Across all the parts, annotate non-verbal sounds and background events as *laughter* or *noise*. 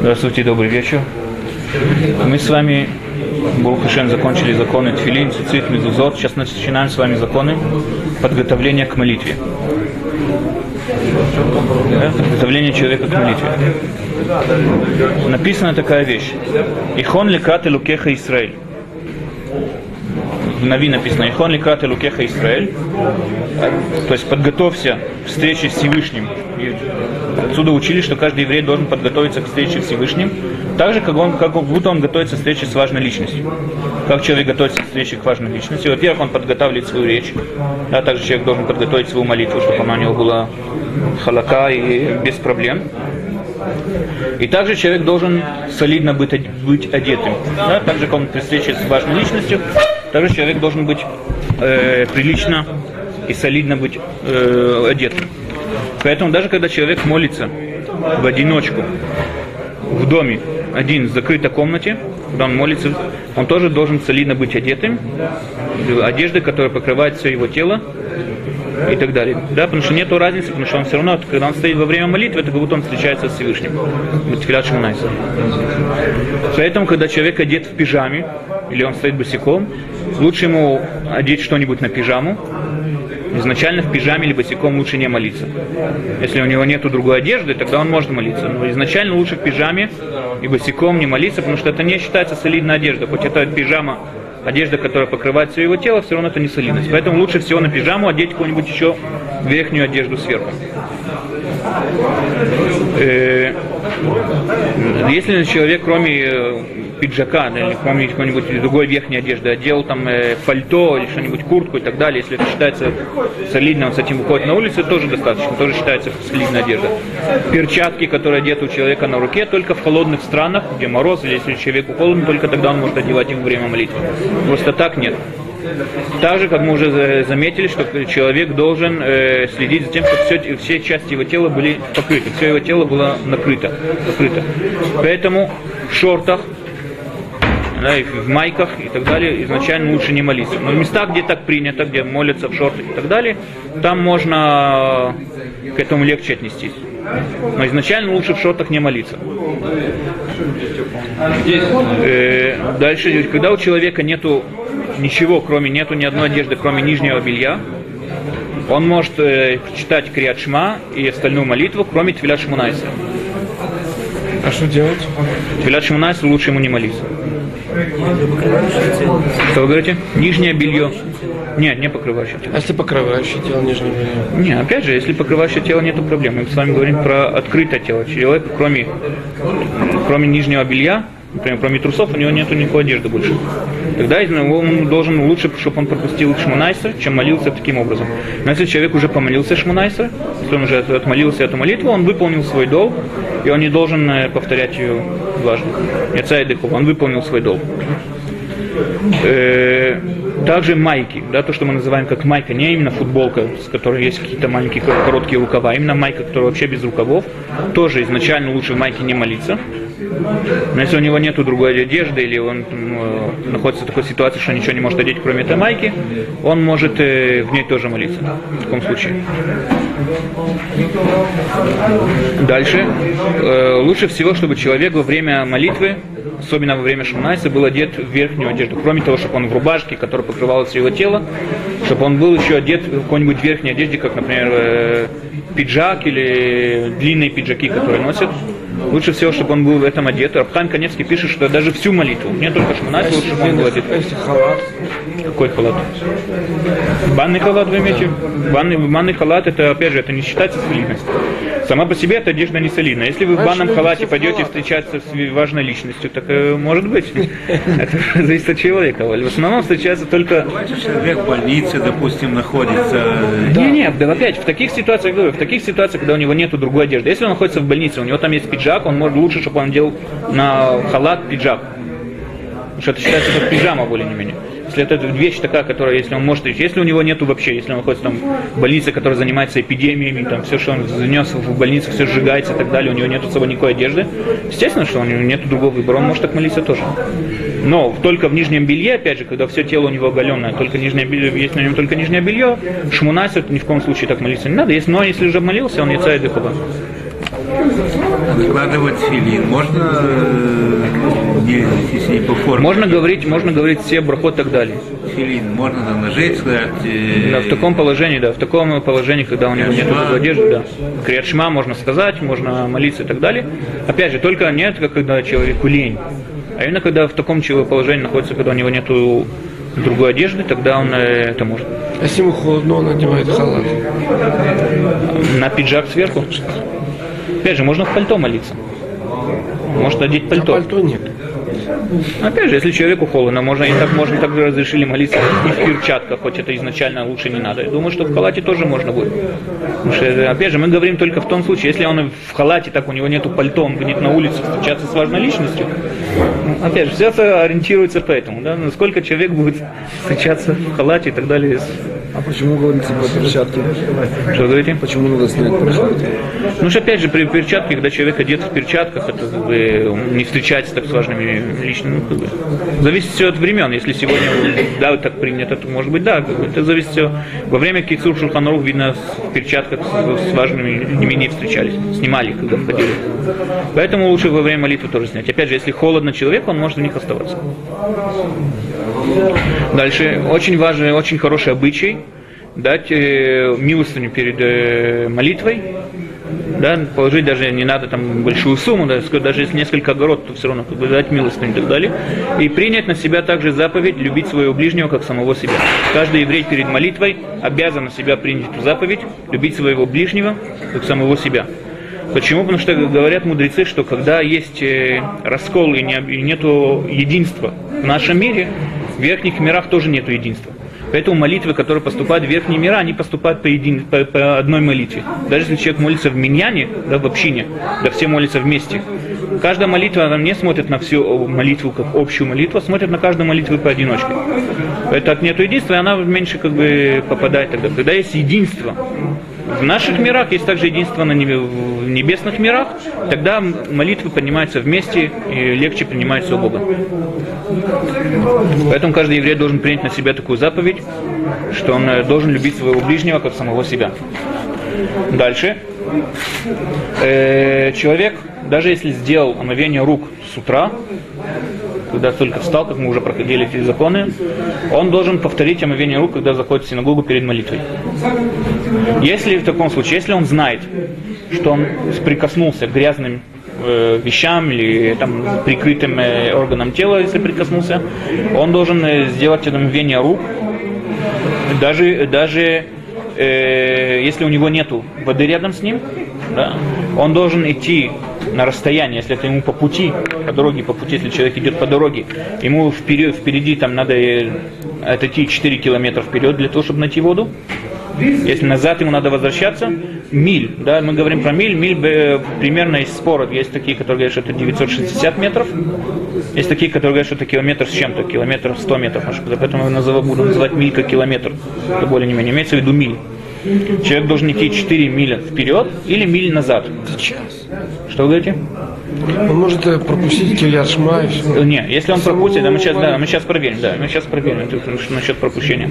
Здравствуйте, добрый вечер. Мы с вами, Бурухашен, закончили законы Тфилин, Цицит, Мезузот. Сейчас начинаем с вами законы подготовления к молитве. Да, подготовление человека к молитве. Написана такая вещь. Ихон лекат лукеха Исраэль. В Нави написано Ихон лекат лукеха Исраэль. То есть подготовься к встрече с Всевышним. И Отсюда учили, что каждый еврей должен подготовиться к встрече с Всевышним, так же, как, он, как будто он готовится к встрече с важной личностью. Как человек готовится к встрече к важной личности? Во-первых, он подготавливает свою речь, да, также человек должен подготовить свою молитву, чтобы она у него была халака и без проблем. И также человек должен солидно быть, быть одетым. Да? Так же, как он при встрече с важной личностью, также человек должен быть э, прилично и солидно быть э, одетым. Поэтому даже когда человек молится в одиночку, в доме, один, в закрытой комнате, когда он молится, он тоже должен солидно быть одетым, одеждой, которая покрывает все его тело и так далее. Да, потому что нет разницы, потому что он все равно, когда он стоит во время молитвы, это как будто он встречается с Всевышним. Поэтому, когда человек одет в пижаме, или он стоит босиком, лучше ему одеть что-нибудь на пижаму, изначально в пижаме или босиком лучше не молиться. Если у него нет другой одежды, тогда он может молиться. Но изначально лучше в пижаме и босиком не молиться, потому что это не считается солидной одеждой. Хоть это пижама, одежда, которая покрывает все его тело, все равно это не солидность. Поэтому лучше всего на пижаму одеть какую-нибудь еще верхнюю одежду сверху. Э, если человек, кроме э, пиджака, или кроме какой-нибудь другой верхней одежды, одел там э, пальто или что-нибудь, куртку и так далее, если это считается солидным, он с этим выходит на улицу, тоже достаточно, тоже считается солидная одежда. Перчатки, которые одеты у человека на руке, только в холодных странах, где мороз, или если человеку холодно, только тогда он может одевать их во время молитвы. Просто так нет. Так же, как мы уже заметили, что человек должен э, следить за тем, чтобы все, все части его тела были покрыты, все его тело было накрыто, покрыто. Поэтому в шортах, да, и в майках и так далее, изначально лучше не молиться. Но в местах, где так принято, где молятся в шортах и так далее, там можно к этому легче отнестись. Но изначально лучше в шортах не молиться. Э, дальше, когда у человека нету ничего, кроме нету ни одной одежды, кроме нижнего белья, он может э, читать Криат Шма и остальную молитву, кроме Твиля Шмунайса. А что делать? Твиля Шмунайса лучше ему не молиться. Что вы говорите? Нижнее белье. Нет, не покрывающее тело. А если покрывающее тело нижнее белье? Не, опять же, если покрывающее тело, нету проблем. Мы с вами говорим про открытое тело. Человек, кроме, кроме нижнего белья, например, кроме трусов, у него нету никакой одежды больше. Тогда он должен лучше, чтобы он пропустил шмунайсер, чем молился таким образом. Но если человек уже помолился шмунайсер, если он уже отмолился эту молитву, он выполнил свой долг, и он не должен э, повторять ее дважды. Яца и он выполнил свой долг. Э, также майки, да, то, что мы называем как майка, не именно футболка, с которой есть какие-то маленькие короткие рукава, а именно майка, которая вообще без рукавов, тоже изначально лучше в майке не молиться. Но если у него нет другой одежды, или он ну, находится в такой ситуации, что ничего не может одеть, кроме этой майки, он может э, в ней тоже молиться. В таком случае. Дальше. Э, лучше всего, чтобы человек во время молитвы, особенно во время шумнайса, был одет в верхнюю одежду. Кроме того, чтобы он в рубашке, которая покрывала все его тело, чтобы он был еще одет в какой-нибудь верхней одежде, как, например, э, пиджак или длинные пиджаки, которые носят. Лучше всего, чтобы он был в этом одет. Рабхан Каневский пишет, что даже всю молитву, не только шмонать, лучше, чтобы он был одет. Халат? Какой халат? Банный халат вы имеете? Банный, банный халат, это, опять же, это не считается солидностью. Сама по себе эта одежда не солидная. Если вы в банном халате пойдете встречаться с важной личностью, так э, может быть. *laughs* Это зависит от человека. В основном встречается только... Человек в больнице, допустим, находится. Не, не, да опять, в таких ситуациях, говорю, в таких ситуациях, когда у него нет другой одежды. Если он находится в больнице, у него там есть пиджак, он может лучше, чтобы он делал на халат пиджак. Потому что это считается как пижама более-менее. Если это вещь такая, которая, если он может, если у него нету вообще, если он находится там в больнице, которая занимается эпидемиями, там все, что он занес в больницу, все сжигается и так далее, у него нету с собой никакой одежды, естественно, что у него нету другого выбора, он может так молиться тоже. Но только в нижнем белье, опять же, когда все тело у него оголенное, только нижнее белье, есть на нем только нижнее белье, шмунасит, ни в коем случае так молиться не надо. Если, но если уже молился, он яйца и дыхова. Накладывать филин можно, не, если не по форме. Можно говорить, можно говорить все брахот и так далее. Филин можно на ножей сказать. э, Да, в таком положении, да, в таком положении, когда у него нет одежды, да. Криатшма можно сказать, можно молиться и так далее. Опять же, только нет, как когда человеку лень. А именно когда в таком положении находится, когда у него нету другой одежды, тогда он э, это может. А если ему холодно, он надевает халат. На пиджак сверху. Опять же, можно в пальто молиться. Может одеть А пальто. пальто нет. Опять же, если человеку холодно, можно и так, можно так разрешили молиться и в перчатках, хоть это изначально лучше не надо. Я думаю, что в халате тоже можно будет. Потому что, опять же, мы говорим только в том случае, если он в халате, так у него нету пальто, он выйдет на улицу встречаться с важной личностью. Опять же, все это ориентируется по этому, да, насколько человек будет встречаться в халате и так далее. А почему говорится про перчатки? Что говорите? Почему надо снять перчатки? Ну что опять же, при перчатке, когда человек одет в перчатках, это как бы, не встречается так с важными личными. Ну, как бы, зависит все от времен. Если сегодня да, так принято, то может быть да. как бы, Это зависит все. Во время Кицур Шулханарух, видно, в перчатках с, с важными людьми не встречались. Снимали когда входили. Поэтому лучше во время молитвы тоже снять. Опять же, если холодно человеку, он может в них оставаться. Дальше. Очень важный, очень хороший обычай дать э, милостыню перед э, молитвой. Да, положить даже не надо там большую сумму, да, сказать, даже если несколько огород, то все равно как бы дать милостыню и так далее. И принять на себя также заповедь любить своего ближнего, как самого себя. Каждый еврей перед молитвой обязан на себя принять эту заповедь, любить своего ближнего, как самого себя. Почему? Потому что говорят мудрецы, что когда есть э, раскол и, не, и нету единства в нашем мире, в верхних мирах тоже нету единства. Поэтому молитвы, которые поступают в верхние мира, они поступают по, един, по, по одной молитве. Даже если человек молится в миньяне, да, в общине, да все молятся вместе. Каждая молитва, она не смотрит на всю молитву как общую молитву, а смотрит на каждую молитву поодиночке. Это нет единства, и она меньше как бы попадает тогда. Когда есть единство, в наших мирах есть также единство на небесных мирах, тогда молитвы поднимаются вместе и легче принимаются у Бога. Поэтому каждый еврей должен принять на себя такую заповедь, что он э, должен любить своего ближнего как самого себя. Дальше. Э, человек, даже если сделал омовение рук с утра, когда только встал, как мы уже проходили эти законы, он должен повторить омовение рук, когда заходит в синагогу перед молитвой. Если в таком случае, если он знает, что он прикоснулся к грязным э, вещам или там, прикрытым э, органам тела, если прикоснулся, он должен э, сделать это рук, даже, даже э, если у него нету воды рядом с ним, да, он должен идти на расстояние, если это ему по пути, по дороге, по пути, если человек идет по дороге, ему вперед, впереди там надо э, отойти 4 километра вперед для того, чтобы найти воду. Если назад ему надо возвращаться, миль, да, мы говорим про миль, миль э, примерно из спора, есть такие, которые говорят, что это 960 метров, есть такие, которые говорят, что это километр с чем-то, километр 100 метров, поэтому я назову, буду называть миль как километр, это более не менее, имеется в виду миль. Человек должен идти 4 миля вперед или миль назад. Сейчас. Что вы говорите? Он может э, пропустить кильяр шма и все. Э, Не, если он пропустит, да, мы сейчас, да, мы сейчас проверим, да, мы сейчас проверим это, насчет пропущения.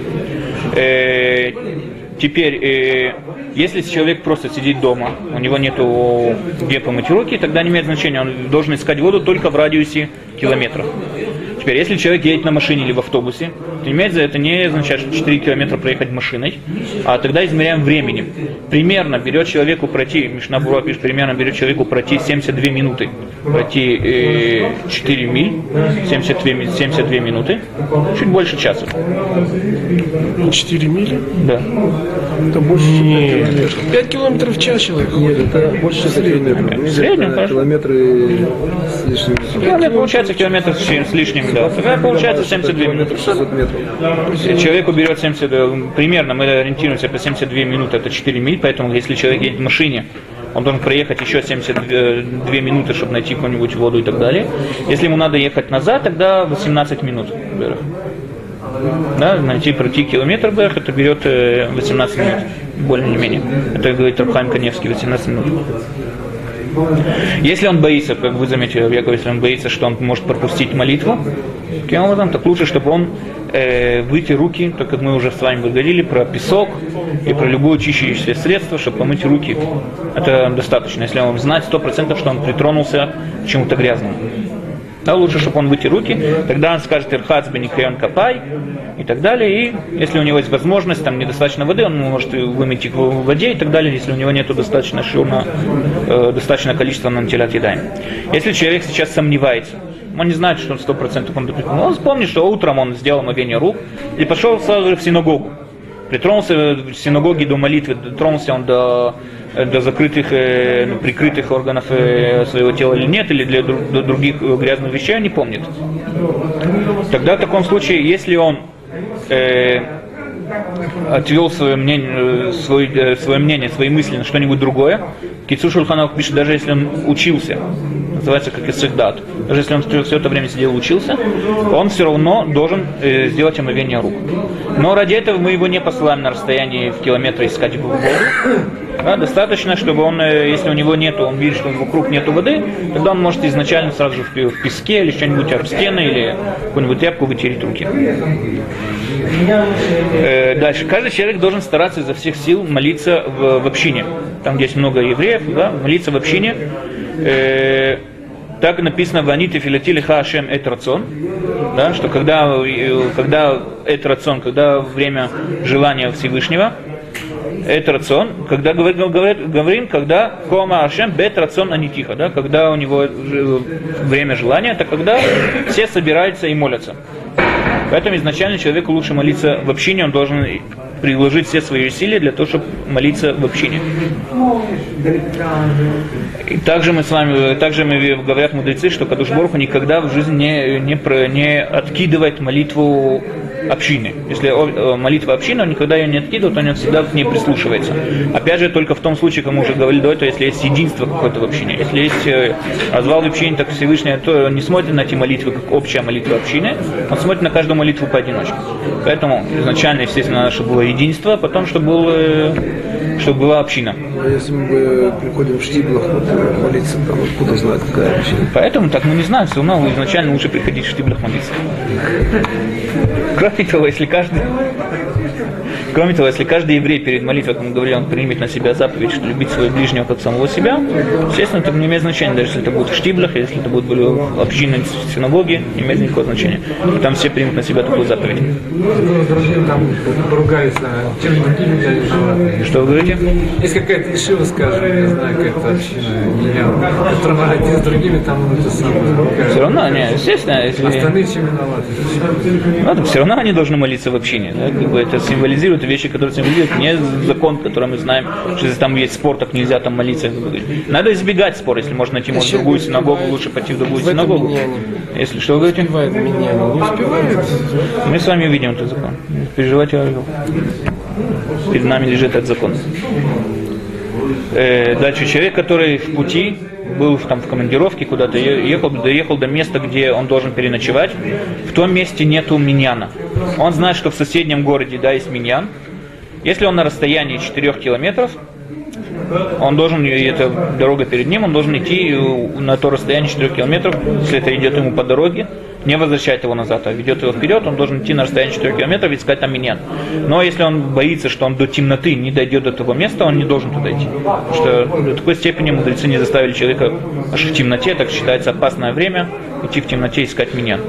Э, теперь, э, если человек просто сидит дома, у него нету где помыть руки, тогда не имеет значения, он должен искать воду только в радиусе километра. Теперь, если человек едет на машине или в автобусе, то за это не означает, что 4 километра проехать машиной, а тогда измеряем временем. Примерно берет человеку пройти, Мишна Бура пишет, примерно берет человеку пройти 72 минуты. Пройти э, 4 миль, 72, ми- 72 минуты, чуть больше часа. 4 мили? Да. Это больше, чем 5 Нет. 5 километров в час человек. Нет, это больше, чем 5 километров. В среднем, километры с лишним. Километр получается километр с лишним, да. Получается 72 минуты. Километр 600 метров. Человеку берет 70, э, примерно мы ориентируемся по 72 минуты, это 4 миль, поэтому если человек едет в машине, он должен проехать еще 72 минуты, чтобы найти какую-нибудь воду и так далее. Если ему надо ехать назад, тогда 18 минут. Да, найти, пройти километр вверх, это берет э, 18 минут, более-менее. Это говорит Рабхайм Каневский, 18 минут. Если он боится, как вы заметили, Яков, если он боится, что он может пропустить молитву, таким образом, так лучше, чтобы он э, выйти руки, так как мы уже с вами говорили про песок и про любое чищающее средство, чтобы помыть руки. Это достаточно, если он знает сто процентов, что он притронулся к чему-то грязному. Да, лучше, чтобы он вытер руки, тогда он скажет Ирхац беникрион капай и так далее. И если у него есть возможность, там недостаточно воды, он может вымыть их в воде и так далее, если у него нет достаточно шума, э, достаточное количества на телят едаем. Если человек сейчас сомневается, он не знает, что он сто процентов он допустил. Он вспомнит, что утром он сделал мовение рук и пошел сразу же в синагогу. Притронулся в синагоге до молитвы, дотронулся он до, до закрытых, э, ну, прикрытых органов э, своего тела или нет, или для до других грязных вещей, он не помнит. Тогда в таком случае, если он э, отвел свое мнение, свое, э, свое мнение, свои мысли на что-нибудь другое, Кицу Шульханов пишет, даже если он учился, называется как Исыхдат, даже если он все, это время сидел и учился, он все равно должен э, сделать омовение рук. Но ради этого мы его не посылаем на расстояние в километр искать воду. Да, достаточно, чтобы он, э, если у него нету, он видит, что вокруг нету воды, тогда он может изначально сразу же в, в песке или что-нибудь об стены или какую-нибудь тряпку вытереть руки. Э, дальше. Каждый человек должен стараться изо всех сил молиться в, в общине. Там, где есть много евреев, да, молиться в общине. Э, так написано в Аните Филатили Хашем Эт Рацон, да, что когда, э, когда Эт Рацон, когда время желания Всевышнего, это рацион, когда говорит, говорит, говорим, когда кома ашем рацион анитиха, да, когда у него ж- время желания, это когда все собираются и молятся. Поэтому изначально человеку лучше молиться в общине, он должен приложить все свои усилия для того, чтобы молиться в общине. И также мы с вами, также мы, говорят мудрецы, что Кадуш Борху никогда в жизни не, не, про- не откидывает молитву общины. Если о- э, молитва общины, он никогда ее не откидывает, он всегда к ней прислушивается. Опять же, только в том случае, как мы уже говорили до этого, если есть единство какое-то в общине. Если есть э, развал в общине, так Всевышний то он не смотрит на эти молитвы, как общая молитва общины, он смотрит на каждую молитву поодиночке. Поэтому изначально, естественно, чтобы было единство, а потом, чтобы, был, э, чтобы была община. А если мы приходим в Штиблах молиться, там откуда знать, какая община? Поэтому так мы не знаем, все равно изначально лучше приходить в штиблях молиться. Кроме того, если каждый Кроме того, если каждый еврей перед молитвой, как мы говорили, он примет на себя заповедь, что любить своего ближнего как самого себя, естественно, это не имеет значения, даже если это будет в штиблях, если это будет в общинной синагоге, не имеет никакого значения. И там все примут на себя такую заповедь. Что вы говорите? Есть какая-то ишива, скажем, я знаю, какая-то община, меня, которая один с другими там это самое Все равно, не, естественно, если... Остальные чем виноваты? Ну, так все равно они должны молиться в общине. Да? Как бы это символизирует вещи, которые символизируют не закон, который мы знаем, что если там есть спор, так нельзя там молиться. Надо избегать спора, если можно найти может, другую синагогу, лучше пойти в другую В синагогу. Если что, вы говорите? Мы с вами увидим этот закон. Переживайте, Орел. Перед нами лежит этот закон. Э, дальше человек, который в пути, был в- там в командировке куда-то, ехал, доехал до места, где он должен переночевать. В том месте нету миньяна. Он знает, что в соседнем городе да, есть миньян. Если он на расстоянии 4 километров, он должен, эта дорога перед ним, он должен идти э, на то расстояние 4 километров, если это идет ему по дороге, не возвращает его назад, а ведет его вперед, он должен идти на расстояние 4 километров и искать там миньян. Но если он боится, что он до темноты не дойдет до того места, он не должен туда идти. Потому что до такой степени мудрецы не заставили человека аж в темноте, так считается опасное время, идти в темноте искать миньян.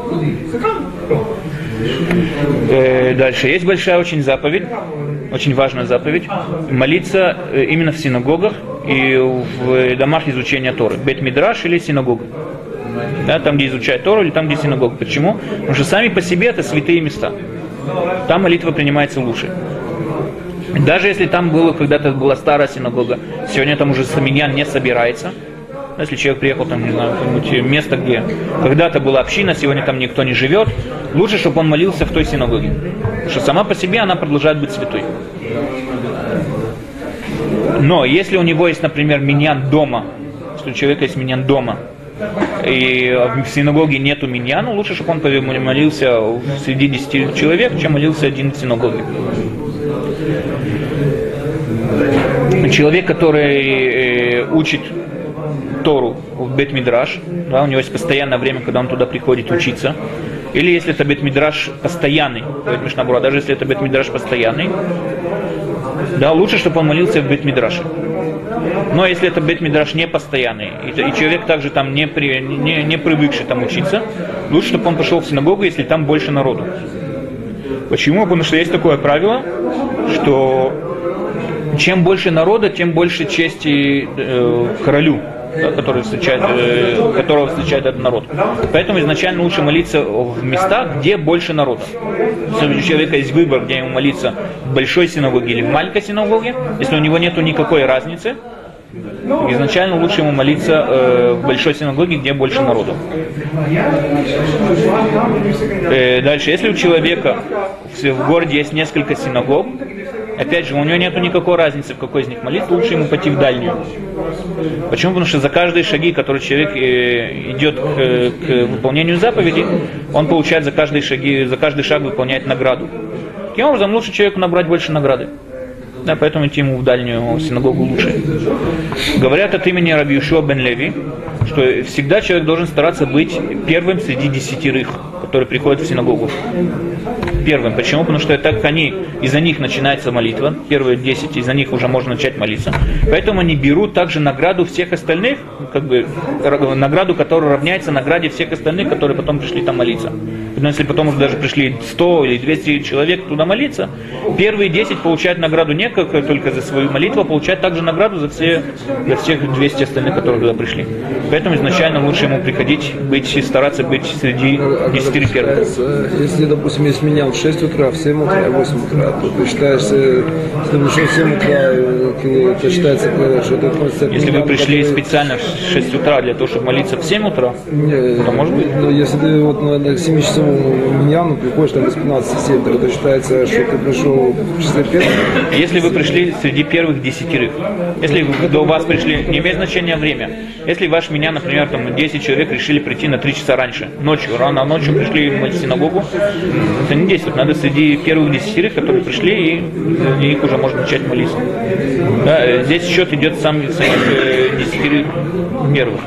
Э, Дальше. Есть большая очень заповедь, очень важная заповедь, молиться э, именно в синагогах и в домах изучения Торы. Бет Мидраш или синагога. Да, там, где изучают Тору или там, где синагога. Почему? Потому что сами по себе это святые места. Там молитва принимается лучше. Даже если там было, когда-то была старая синагога, сегодня там уже саминьян не собирается. Если человек приехал там, не знаю, какое-нибудь место, где когда-то была община, сегодня там никто не живет, лучше, чтобы он молился в той синагоге. Потому что сама по себе она продолжает быть святой. Но если у него есть, например, миньян дома, если у человека есть миньян дома, и в синагоге нету миньяна, лучше, чтобы он молился среди 10 человек, чем молился один в синагоге. Человек, который э, учит Тору в Бет-Мидраш, да, у него есть постоянное время, когда он туда приходит учиться, или если это Бет-Мидраш постоянный, говорит Мишнабура, даже если это Бет-Мидраш постоянный, да, лучше, чтобы он молился в Бет-Мидраше. Но если это Бет-Мидраш не постоянный, и, и человек также там не, при, не, не привыкший там учиться, лучше, чтобы он пошел в синагогу, если там больше народу. Почему? Потому что есть такое правило, что чем больше народа, тем больше чести э, королю, да, который встречает, э, которого встречает этот народ. Поэтому изначально лучше молиться в местах, где больше народа. Если у человека есть выбор, где ему молиться в большой синагоге или в маленькой синагоге, если у него нет никакой разницы, изначально лучше ему молиться э, в большой синагоге, где больше народу. Э, дальше, если у человека в, в городе есть несколько синагог, опять же, у него нет никакой разницы, в какой из них молиться, лучше ему пойти в дальнюю. Почему? Потому что за каждые шаги, которые человек э, идет к, к выполнению заповеди, он получает за каждые шаги, за каждый шаг выполняет награду. Таким образом, лучше человеку набрать больше награды. Да, поэтому идти ему в дальнюю синагогу лучше. Говорят от имени Раби Юшуа бен Леви, что всегда человек должен стараться быть первым среди десятерых, которые приходят в синагогу. Первым. Почему? Потому что так они, из-за них начинается молитва, первые десять, из-за них уже можно начать молиться. Поэтому они берут также награду всех остальных, как бы награду, которая равняется награде всех остальных, которые потом пришли там молиться. Но если потом уже даже пришли 100 или 200 человек туда молиться, первые 10 получают награду не как только за свою молитву, а получают также награду за, все, за всех 200 остальных, которые туда пришли. Поэтому изначально лучше ему приходить, быть, стараться быть среди 10 первых. Если, допустим, есть меня 6 утра, в 7 утра, в 8 утра, то ты считаешь, э, если ты пришел в 7 утра, э, это считается, э, что это относится к Если вы пришли который- специально в 6 утра для того, чтобы молиться в 7 утра, Не, то может быть. ну, если ты вот на, на 7 часовому миньяну приходишь там без 15 так это считается, что ты пришел в числе первых. Если вы пришли среди первых десятерых, если вы- до вас пришли, не имеет значения время. Если ваш меня, например, там 10 человек решили прийти на 3 часа раньше, ночью, рано ночью пришли в синагогу, это не действует. Надо среди первых десятерых, которые пришли, и них уже можно начать молиться. Да, э, здесь счет идет сам самих э, десятерых первых.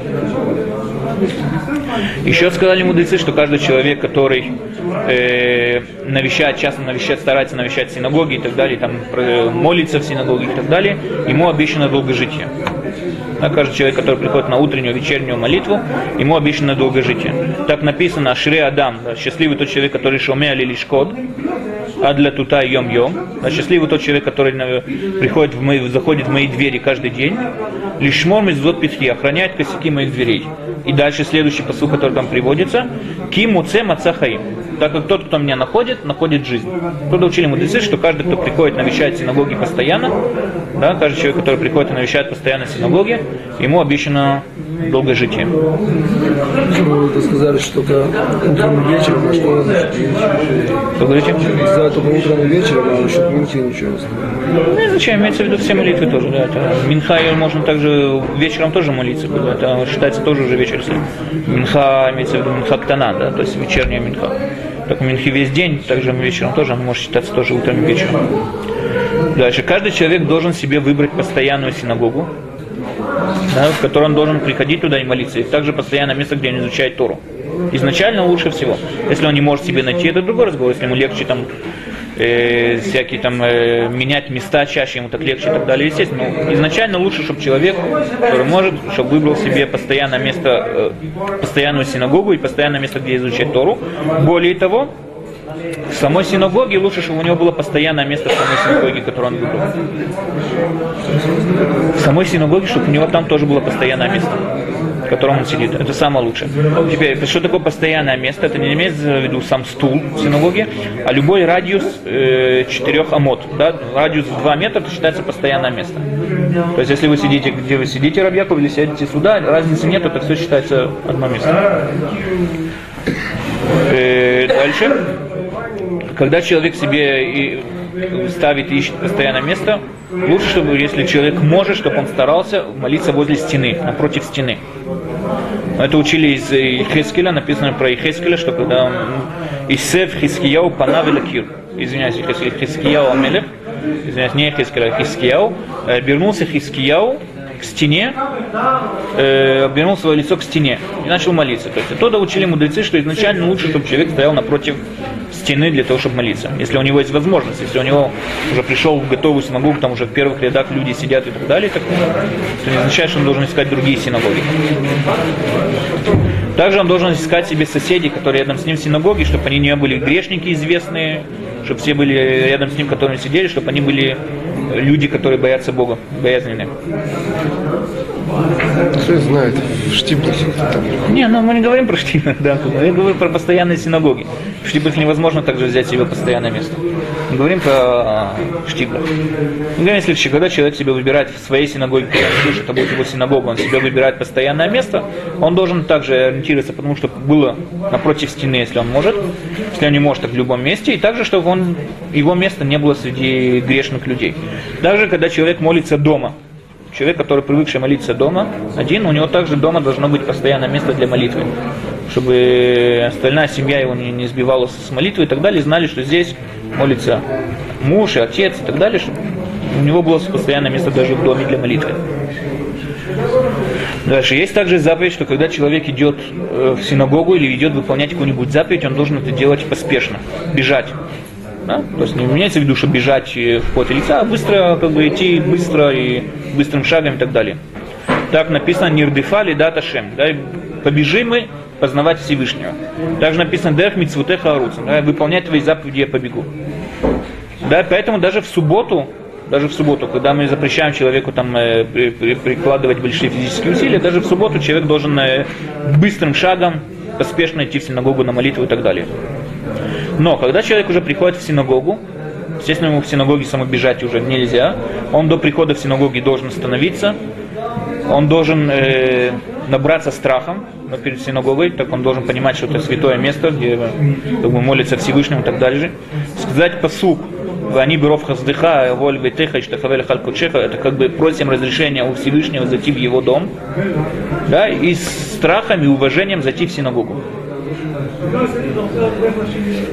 Еще сказали мудрецы, что каждый человек, который э, навещает, часто навещает, старается навещать синагоги и так далее, там про- молится в синагоге и так далее, ему обещано долгожитие. Да, каждый человек, который приходит на утреннюю, вечернюю молитву, ему обещано долгожитие. Так написано Шре Адам, да, счастливый тот человек, который шоме али лишкот, а для тута йом йом. Да, счастливый тот человек, который на- приходит в мои, заходит в мои двери каждый день. Лишмор мизвод петхи, охраняет косяки моих дверей. И дальше следующий посыл, который там приводится. Ким муце маца хаим. Так как тот, кто меня находит, находит жизнь. Тут учили мудрецы, что каждый, кто приходит, навещает синагоги постоянно, да, каждый человек, который приходит и навещает постоянно синагоги, ему обещано долгое житие. Вы сказали, что только утром и вечером, а что Что говорите? Сказали только утром и вечером, а насчет Минхи ничего не сказали. Ну, зачем? Имеется в виду все молитвы тоже, да. Это Минха можно также вечером тоже молиться, когда это считается тоже уже вечер. если Минха имеется в виду Минха Ктана, да, то есть вечерняя Минха. Так Минхи весь день, также вечером тоже, она может считаться тоже утром и вечером. Дальше. Каждый человек должен себе выбрать постоянную синагогу, да, в которой он должен приходить туда и молиться. И также постоянное место, где он изучает Тору. Изначально лучше всего. Если он не может себе найти, это другой разговор. Если ему легче там э, всякие там э, менять места чаще, ему так легче и так далее. Естественно, но изначально лучше, чтобы человек, который может, чтобы выбрал себе постоянное место, э, постоянную синагогу и постоянное место, где изучать Тору. Более того, в самой синагоге лучше, чтобы у него было постоянное место в самой синагоге, которое он выбрал. В самой синагоге, чтобы у него там тоже было постоянное место, котором он сидит. Это самое лучшее. Теперь, что такое постоянное место? Это не имеется в виду сам стул в синагоге, а любой радиус э, 4 амот. Да? Радиус 2 метра это считается постоянное место. То есть, если вы сидите, где вы сидите, Рабьяков, или сядете сюда, разницы нет, это все считается одно место. Э, дальше. Когда человек себе и ставит и ищет постоянное место, лучше, чтобы, если человек может, чтобы он старался молиться возле стены, напротив стены. Это учили из Хескеля, написано про Хескеля, что когда он Исеф Хискияу Панавеля Кир, извиняюсь, Хискияу Амелех, извиняюсь, не Хескеля, а Хискияу, обернулся Хискияу к стене, э, обернул свое лицо к стене и начал молиться. То есть оттуда учили мудрецы, что изначально лучше, чтобы человек стоял напротив стены для того, чтобы молиться. Если у него есть возможность, если у него уже пришел в готовую синагогу, там уже в первых рядах люди сидят и так далее, так, то не означает, что он должен искать другие синагоги. Также он должен искать себе соседей, которые рядом с ним в синагоге, чтобы они не были грешники известные, чтобы все были рядом с ним, которые сидели, чтобы они были люди, которые боятся Бога, боязненные. Кто знает, в Штиблахе там. Не, ну мы не говорим про штиблах, да, я говорю про постоянные синагоги. В штиблах невозможно также взять себе постоянное место. Мы говорим про а, штиблах. Мы говорим, если когда человек себе выбирает в своей синагоге, слышит, это будет его синагога, он себе выбирает постоянное место, он должен также ориентироваться, потому что было напротив стены, если он может, если он не может, так в любом месте, и также, чтобы он, его место не было среди грешных людей. Даже когда человек молится дома, Человек, который привыкший молиться дома, один, у него также дома должно быть постоянное место для молитвы. Чтобы остальная семья его не, не сбивалась с молитвы и так далее, знали, что здесь молится муж и отец и так далее, чтобы у него было постоянное место даже в доме для молитвы. Дальше. Есть также заповедь, что когда человек идет э, в синагогу или идет выполнять какую-нибудь заповедь, он должен это делать поспешно, бежать. Да? То есть не имеется в виду, что бежать в поте лица, а быстро как бы идти быстро и быстрым шагом и так далее. Так написано Нирдефали дата шем. Да? Побежим мы познавать Всевышнего. Также написано Дех Мицвутеха Аруцин. Да? Выполнять твои заповеди я побегу. Да, поэтому даже в субботу, даже в субботу, когда мы запрещаем человеку там э, при- прикладывать большие физические усилия, даже в субботу человек должен э, быстрым шагом поспешно идти в синагогу на молитву и так далее. Но когда человек уже приходит в синагогу, естественно, ему в синагоге самобежать уже нельзя, он до прихода в синагоге должен остановиться, он должен э, набраться страхом ну, перед синагогой, так он должен понимать, что это святое место, где э, как бы, молится Всевышнему и так далее. Сказать посук, они беров хаздыха, воль ветеха, иштахавель халькучеха, это как бы просим разрешения у Всевышнего зайти в его дом, да, и с страхом и уважением зайти в синагогу.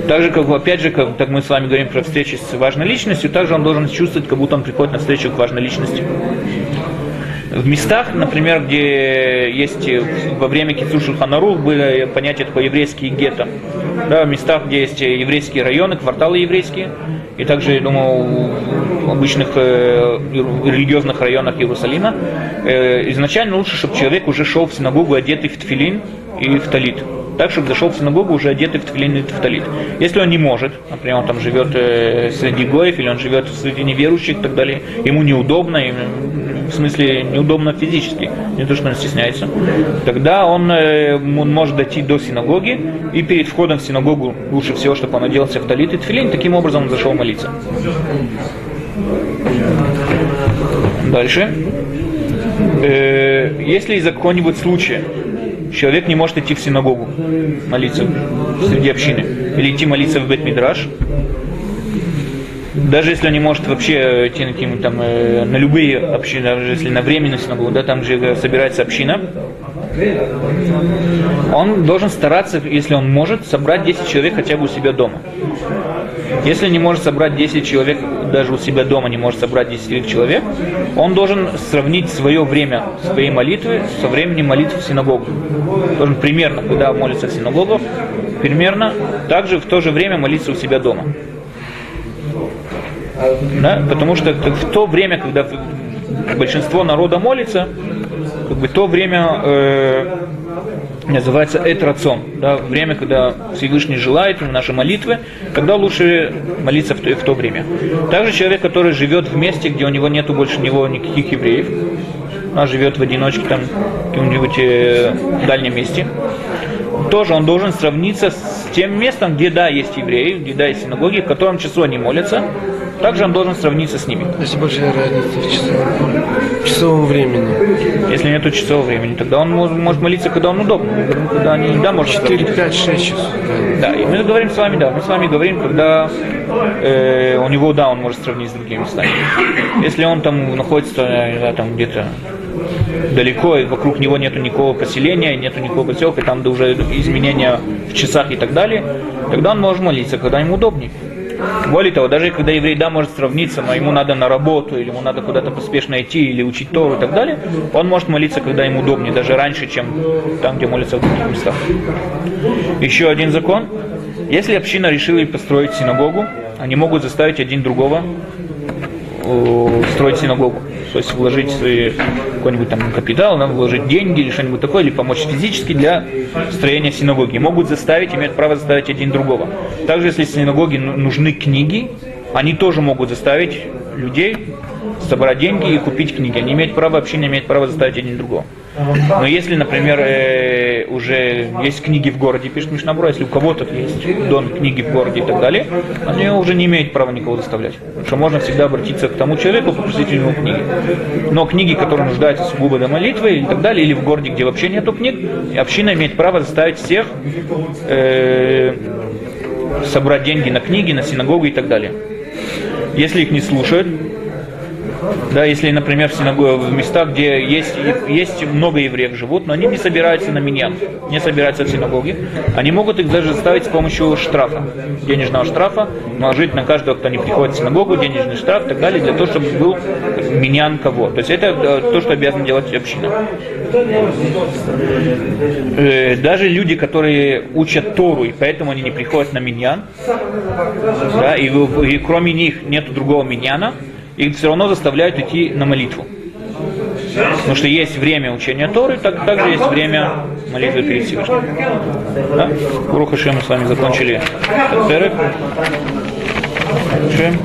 Так же, как, опять же, как так мы с вами говорим про встречи с важной личностью, также он должен чувствовать, как будто он приходит на встречу к важной личности. В местах, например, где есть во время Кицу Шульханарух были понятия такое еврейские гетто. Да, в местах, где есть еврейские районы, кварталы еврейские, и также, я думаю, в обычных э, религиозных районах Иерусалима, э, изначально лучше, чтобы человек уже шел в синагогу одетый в тфилин и в талит. Так, чтобы зашел в синагогу уже одетый в тфилин и в талит. Если он не может, например, он там живет э, среди гоев, или он живет среди неверующих и так далее, ему неудобно, ему, в смысле неудобно физически, не то, что он стесняется, тогда он, э, он может дойти до синагоги, и перед входом в синагогу лучше всего, чтобы он оделся в талит и тфилин, таким образом он зашел молиться. Дальше. Э, если из-за какого-нибудь случая человек не может идти в синагогу молиться среди общины, или идти молиться в Бет-Мидраш, даже если он не может вообще идти на, какие-нибудь там, э, на любые общины, даже если на временную синагогу, да, там же собирается община, он должен стараться, если он может, собрать 10 человек хотя бы у себя дома. Если не может собрать 10 человек, даже у себя дома не может собрать 10 человек, он должен сравнить свое время своей молитвы со временем молитвы в синагогу. Должен примерно, когда молится в синагогу, примерно также в то же время молиться у себя дома. Да? Потому что в то время, когда большинство народа молится, как бы то время э, называется этрацон, да, время, когда Всевышний желает наши молитвы, тогда лучше молиться в то, в то время. Также человек, который живет в месте, где у него нету больше него никаких евреев, а живет в одиночке там в каком-нибудь э, дальнем месте, тоже он должен сравниться с тем местом, где да, есть евреи, где да, есть синагоги, в котором часу они молятся, также он должен сравниться с ними. Если большая разница в часовом, часовом времени. Если нету часового времени, тогда он может, может молиться, когда он удобно. Когда они, да, можно 4, 5, 6 часов. Да. Да, и мы говорим с вами, да, мы с вами говорим, когда э, у него, да, он может сравнить с другими местами. Если он там находится, знаю, там где-то далеко, и вокруг него нету никакого поселения, нету никакого поселка, там да уже изменения в часах и так далее, тогда он может молиться, когда ему удобнее. Более того, даже когда еврей, да, может сравниться, но ему надо на работу, или ему надо куда-то поспешно идти, или учить Тору и так далее, он может молиться, когда ему удобнее, даже раньше, чем там, где молится в других местах. Еще один закон. Если община решила построить синагогу, они могут заставить один другого строить синагогу. То есть вложить свои какой-нибудь там капитал, нам вложить деньги или что-нибудь такое, или помочь физически для строения синагоги. Могут заставить, имеют право заставить один другого. Также, если синагоге ну- нужны книги, они тоже могут заставить людей собрать деньги и купить книги. Они имеют право, община имеет право заставить один другого. Но если, например, э, уже есть книги в городе, пишет Мишнабура, если у кого-то есть дом, книги в городе и так далее, они уже не имеют права никого заставлять. Потому что можно всегда обратиться к тому человеку, попросить у него книги. Но книги, которые нуждаются сугубо до молитвы и так далее, или в городе, где вообще нету книг, община имеет право заставить всех э, собрать деньги на книги, на синагогу и так далее. Если их не слушают, да, если, например, в, синагоге, в местах, где есть, есть много евреев живут, но они не собираются на меня, не собираются в синагоге, они могут их даже заставить с помощью штрафа, денежного штрафа, наложить на каждого, кто не приходит в синагогу, денежный штраф и так далее, для того, чтобы был менян кого. То есть это э, то, что обязана делать община. Э, Даже люди, которые учат Тору, и поэтому они не приходят на миньян, да, и, и кроме них нет другого миньяна, их все равно заставляют идти на молитву. Потому что есть время учения Торы, так, также есть время молитвы перед Всевышним. Да? Уруха мы с вами закончили. Шем.